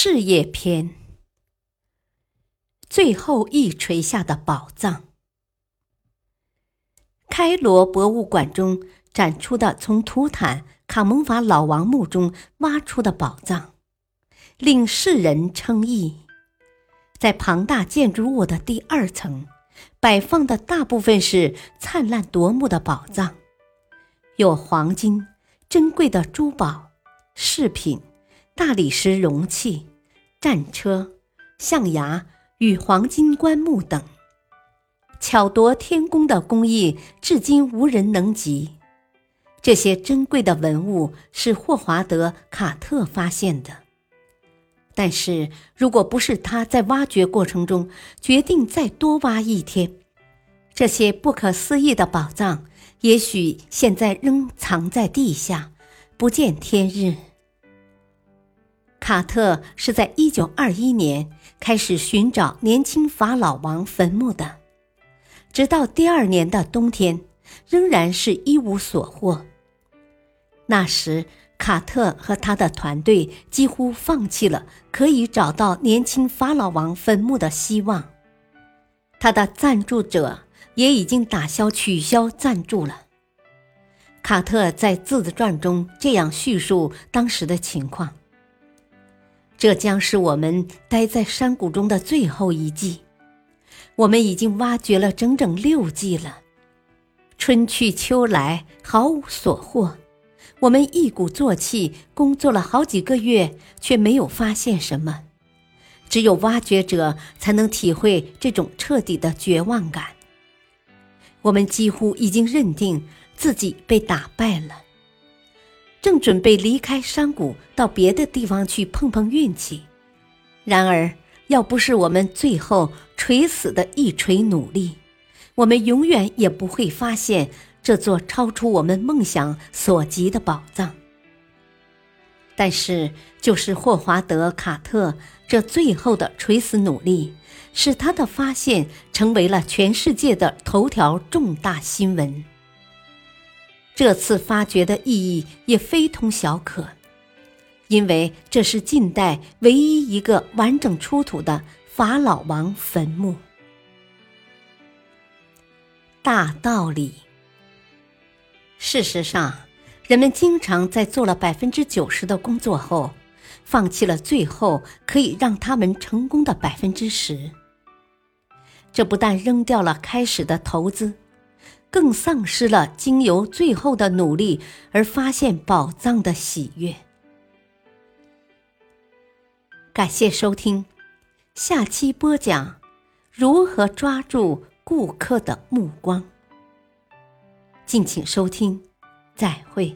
事业篇，最后一锤下的宝藏。开罗博物馆中展出的从图坦卡蒙法老王墓中挖出的宝藏，令世人称异。在庞大建筑物的第二层，摆放的大部分是灿烂夺目的宝藏，有黄金、珍贵的珠宝、饰品。大理石容器、战车、象牙与黄金棺木等，巧夺天工的工艺至今无人能及。这些珍贵的文物是霍华德·卡特发现的，但是如果不是他在挖掘过程中决定再多挖一天，这些不可思议的宝藏也许现在仍藏在地下，不见天日。卡特是在一九二一年开始寻找年轻法老王坟墓的，直到第二年的冬天，仍然是一无所获。那时，卡特和他的团队几乎放弃了可以找到年轻法老王坟墓的希望。他的赞助者也已经打消取消赞助了。卡特在自传中这样叙述当时的情况。这将是我们待在山谷中的最后一季。我们已经挖掘了整整六季了，春去秋来，毫无所获。我们一鼓作气工作了好几个月，却没有发现什么。只有挖掘者才能体会这种彻底的绝望感。我们几乎已经认定自己被打败了。正准备离开山谷，到别的地方去碰碰运气，然而，要不是我们最后垂死的一锤努力，我们永远也不会发现这座超出我们梦想所及的宝藏。但是，就是霍华德·卡特这最后的垂死努力，使他的发现成为了全世界的头条重大新闻。这次发掘的意义也非同小可，因为这是近代唯一一个完整出土的法老王坟墓。大道理。事实上，人们经常在做了百分之九十的工作后，放弃了最后可以让他们成功的百分之十。这不但扔掉了开始的投资。更丧失了经由最后的努力而发现宝藏的喜悦。感谢收听，下期播讲如何抓住顾客的目光。敬请收听，再会。